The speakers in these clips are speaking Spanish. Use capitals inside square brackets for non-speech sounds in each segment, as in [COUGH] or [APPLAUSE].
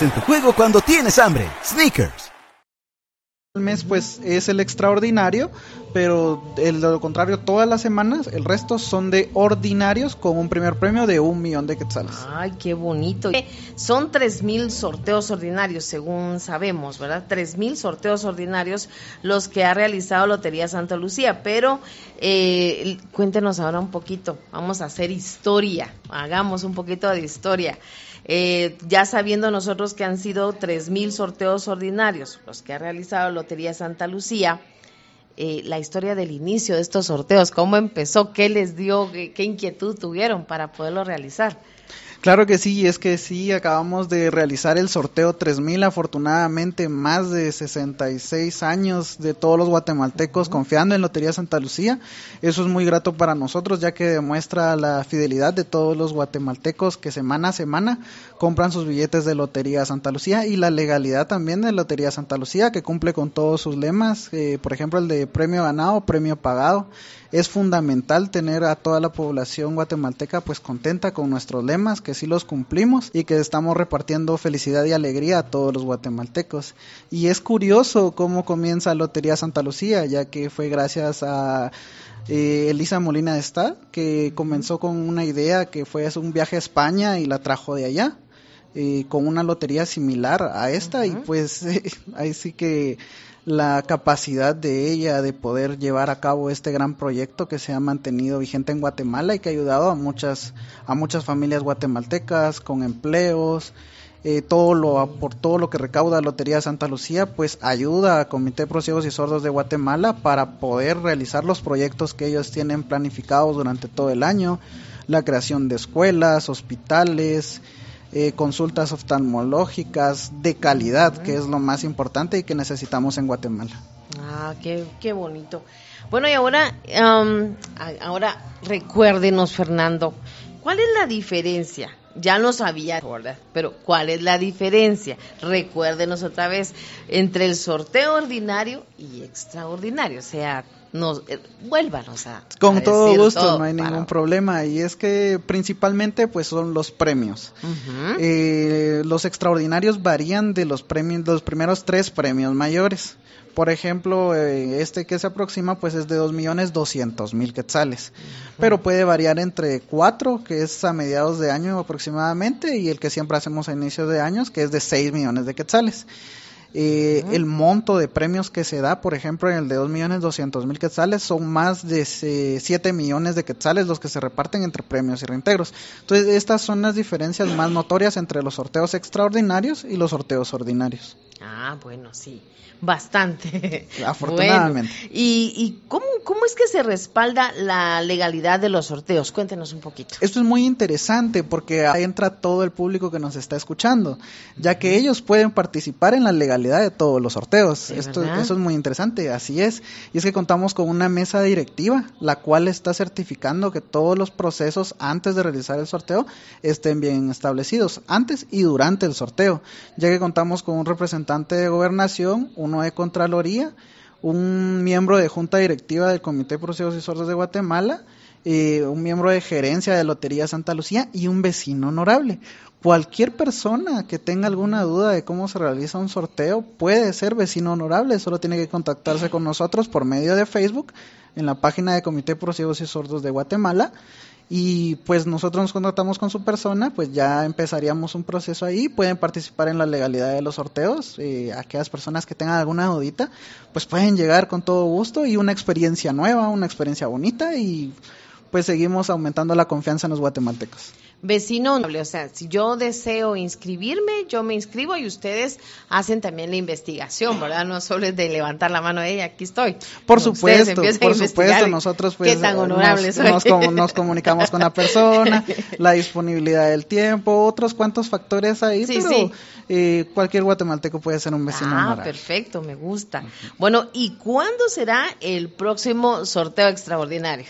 en tu juego cuando tienes hambre. Sneakers. El mes pues es el extraordinario, pero el, de lo contrario todas las semanas, el resto son de ordinarios con un primer premio de un millón de quetzales. Ay, qué bonito. Son tres mil sorteos ordinarios, según sabemos, ¿verdad? Tres mil sorteos ordinarios los que ha realizado Lotería Santa Lucía, pero eh, cuéntenos ahora un poquito, vamos a hacer historia, hagamos un poquito de historia. Eh, ya sabiendo nosotros que han sido tres mil sorteos ordinarios los que ha realizado Lotería Santa Lucía, eh, la historia del inicio de estos sorteos, cómo empezó, qué les dio, qué inquietud tuvieron para poderlo realizar. Claro que sí, es que sí, acabamos de realizar el sorteo 3000, afortunadamente más de 66 años de todos los guatemaltecos confiando en Lotería Santa Lucía. Eso es muy grato para nosotros ya que demuestra la fidelidad de todos los guatemaltecos que semana a semana compran sus billetes de Lotería Santa Lucía y la legalidad también de Lotería Santa Lucía que cumple con todos sus lemas, eh, por ejemplo el de premio ganado, premio pagado es fundamental tener a toda la población guatemalteca pues contenta con nuestros lemas, que sí los cumplimos y que estamos repartiendo felicidad y alegría a todos los guatemaltecos. Y es curioso cómo comienza Lotería Santa Lucía, ya que fue gracias a eh, Elisa Molina de Está, que comenzó con una idea que fue un viaje a España y la trajo de allá. Eh, con una lotería similar a esta y pues [LAUGHS] ahí sí que la capacidad de ella de poder llevar a cabo este gran proyecto que se ha mantenido vigente en Guatemala y que ha ayudado a muchas a muchas familias guatemaltecas con empleos eh, todo lo por todo lo que recauda Lotería Santa Lucía pues ayuda a Comité Pro Ciegos y Sordos de Guatemala para poder realizar los proyectos que ellos tienen planificados durante todo el año la creación de escuelas hospitales eh, consultas oftalmológicas de calidad, que es lo más importante y que necesitamos en Guatemala. Ah, qué, qué bonito. Bueno, y ahora, ahora recuérdenos, Fernando, ¿cuál es la diferencia? Ya no sabía, ¿verdad? Pero ¿cuál es la diferencia? Recuérdenos otra vez entre el sorteo ordinario y extraordinario. O sea, nos eh, vuélvanos a con todo gusto no hay ningún problema. Y es que principalmente pues son los premios. Eh, los extraordinarios varían de los premios los primeros tres premios mayores. Por ejemplo, eh, este que se aproxima pues es de dos millones doscientos mil quetzales, pero puede variar entre cuatro, que es a mediados de año aproximadamente, y el que siempre hacemos a inicios de años, que es de seis millones de quetzales. Eh, el monto de premios que se da, por ejemplo, en el de 2.200.000 quetzales, son más de 7 millones de quetzales los que se reparten entre premios y reintegros. Entonces, estas son las diferencias más notorias entre los sorteos extraordinarios y los sorteos ordinarios. Ah, bueno, sí bastante. [LAUGHS] Afortunadamente. ¿Y, y cómo, cómo, es que se respalda la legalidad de los sorteos? Cuéntenos un poquito. Esto es muy interesante porque ahí entra todo el público que nos está escuchando, ya que ellos pueden participar en la legalidad de todos los sorteos. Esto, eso es muy interesante, así es. Y es que contamos con una mesa directiva, la cual está certificando que todos los procesos antes de realizar el sorteo estén bien establecidos, antes y durante el sorteo, ya que contamos con un representante de gobernación, un de Contraloría, un miembro de Junta Directiva del Comité de Procesos y Sordos de Guatemala, eh, un miembro de gerencia de Lotería Santa Lucía y un vecino honorable. Cualquier persona que tenga alguna duda de cómo se realiza un sorteo puede ser vecino honorable, solo tiene que contactarse con nosotros por medio de Facebook en la página de Comité de Procesos y Sordos de Guatemala y pues nosotros nos contactamos con su persona, pues ya empezaríamos un proceso ahí, pueden participar en la legalidad de los sorteos, eh, aquellas personas que tengan alguna dudita, pues pueden llegar con todo gusto y una experiencia nueva, una experiencia bonita y pues seguimos aumentando la confianza en los guatemaltecos vecino, o sea, si yo deseo inscribirme, yo me inscribo y ustedes hacen también la investigación, ¿verdad? No solo es de levantar la mano de ella, aquí estoy. Por supuesto, por supuesto, nosotros pues nos, comunicamos con la persona, [LAUGHS] la disponibilidad del tiempo, otros cuantos factores ahí, pero eh, cualquier guatemalteco puede ser un vecino. Ah, perfecto, me gusta. Bueno, ¿y cuándo será el próximo sorteo extraordinario?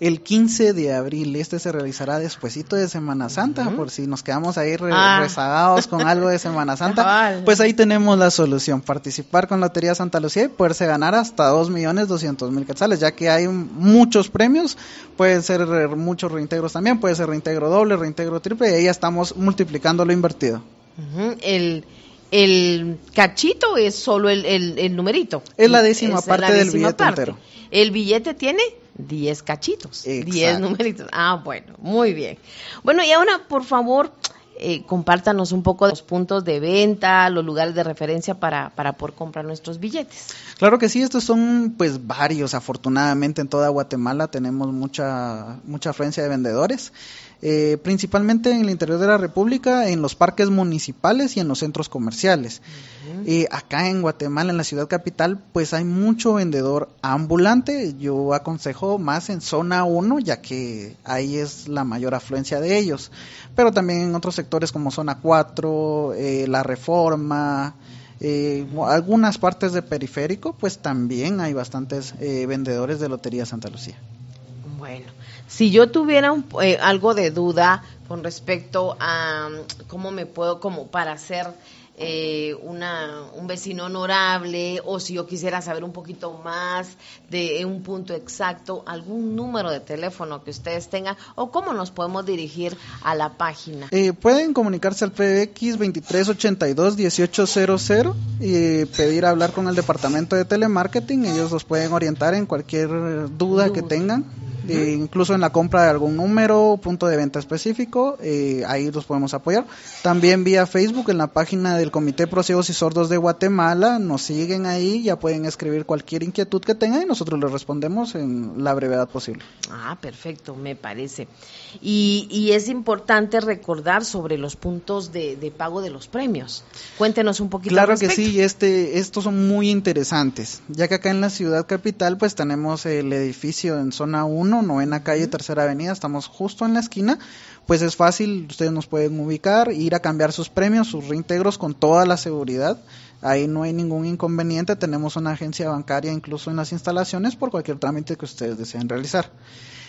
El 15 de abril. Este se realizará despuesito de Semana Santa, por si nos quedamos ahí ah. rezagados con algo de Semana [LAUGHS] Santa. pues ahí tenemos la solución, participar con Lotería Santa Lucía y poderse ganar hasta 2.200.000 quetzales, ya que hay muchos premios, pueden ser muchos reintegros también, puede ser reintegro doble, reintegro triple, y ahí ya estamos multiplicando lo invertido. El el cachito es solo el, el, numerito. Es la décima parte del billete entero. El billete tiene 10 cachitos, 10 numeritos. Ah, bueno, muy bien. Bueno, y ahora, por favor, eh, compártanos un poco de los puntos de venta, los lugares de referencia para, para poder comprar nuestros billetes. Claro que sí, estos son pues varios, afortunadamente en toda Guatemala tenemos mucha, mucha afluencia de vendedores. Eh, principalmente en el interior de la República, en los parques municipales y en los centros comerciales. Eh, acá en Guatemala, en la ciudad capital, pues hay mucho vendedor ambulante. Yo aconsejo más en zona 1, ya que ahí es la mayor afluencia de ellos. Pero también en otros sectores como zona 4, eh, la reforma. algunas partes de periférico, pues también hay bastantes vendedores de Lotería Santa Lucía. Bueno, si yo tuviera eh, algo de duda con respecto a mm, cómo me puedo, como para ser eh, una, un vecino honorable, o si yo quisiera saber un poquito más de un punto exacto, algún número de teléfono que ustedes tengan, o cómo nos podemos dirigir a la página. Eh, pueden comunicarse al PBX 2382-1800 y pedir hablar con el departamento de telemarketing. Ellos los pueden orientar en cualquier duda. que tengan eh, incluso en la compra de algún número, punto de venta específico, eh, ahí los podemos apoyar. También vía Facebook en la página del Comité Pro y Sordos de Guatemala, nos siguen ahí, ya pueden escribir cualquier inquietud que tengan y nosotros les respondemos en la brevedad posible. Ah, perfecto, me parece. Y, y es importante recordar sobre los puntos de, de, pago de los premios. Cuéntenos un poquito. Claro que sí, este, estos son muy interesantes, ya que acá en la ciudad capital pues tenemos el edificio en zona 1 novena calle, tercera avenida, estamos justo en la esquina, pues es fácil, ustedes nos pueden ubicar, ir a cambiar sus premios, sus reintegros con toda la seguridad. Ahí no hay ningún inconveniente, tenemos una agencia bancaria incluso en las instalaciones por cualquier trámite que ustedes deseen realizar.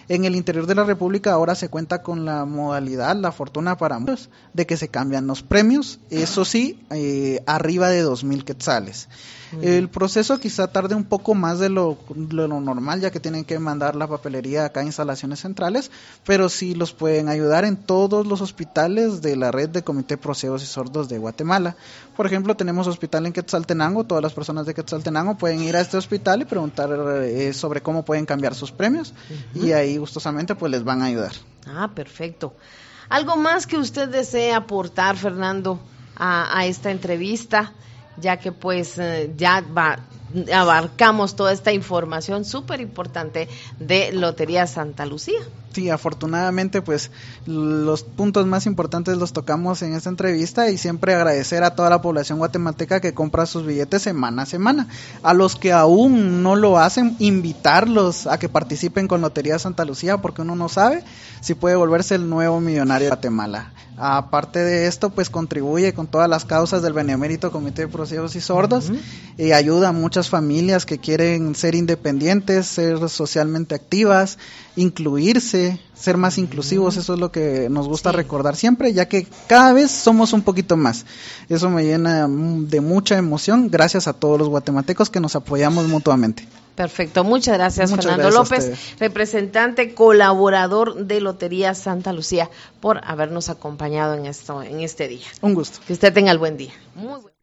En el interior de la República ahora se cuenta con la modalidad, la fortuna para muchos, de que se cambian los premios, eso sí, eh, arriba de 2.000 quetzales. El proceso quizá tarde un poco más de lo, normal, ya que tienen que mandar la papelería acá a instalaciones centrales, pero sí los pueden ayudar en todos los hospitales de la red de Comité Procesos y Sordos de Guatemala. Por ejemplo, tenemos hospital en Quetzaltenango, todas las personas de Quetzaltenango pueden ir a este hospital y preguntar eh, sobre cómo pueden cambiar sus premios y ahí gustosamente pues les van a ayudar. Ah, perfecto. ¿Algo más que usted desee aportar, Fernando, a, esta entrevista? ya que pues eh, ya va, abarcamos toda esta información súper importante de Lotería Santa Lucía. Sí, afortunadamente pues los puntos más importantes los tocamos en esta entrevista y siempre agradecer a toda la población guatemalteca que compra sus billetes semana a semana. A los que aún no lo hacen, invitarlos a que participen con Lotería Santa Lucía porque uno no sabe si puede volverse el nuevo millonario de Guatemala. Aparte de esto, pues contribuye con todas las causas del Benemérito Comité de Procesos y Sordos y ayuda a muchas familias que quieren ser independientes, ser socialmente activas, incluirse, ser más inclusivos, eso es lo que nos gusta recordar siempre, ya que cada vez somos un poquito más. Eso me llena de mucha emoción, gracias a todos los guatemaltecos que nos apoyamos mutuamente. Perfecto, muchas gracias Fernando López, representante, colaborador de Lotería Santa Lucía, por habernos acompañado en esto, en este día. Un gusto. Que usted tenga el buen día. Muy buen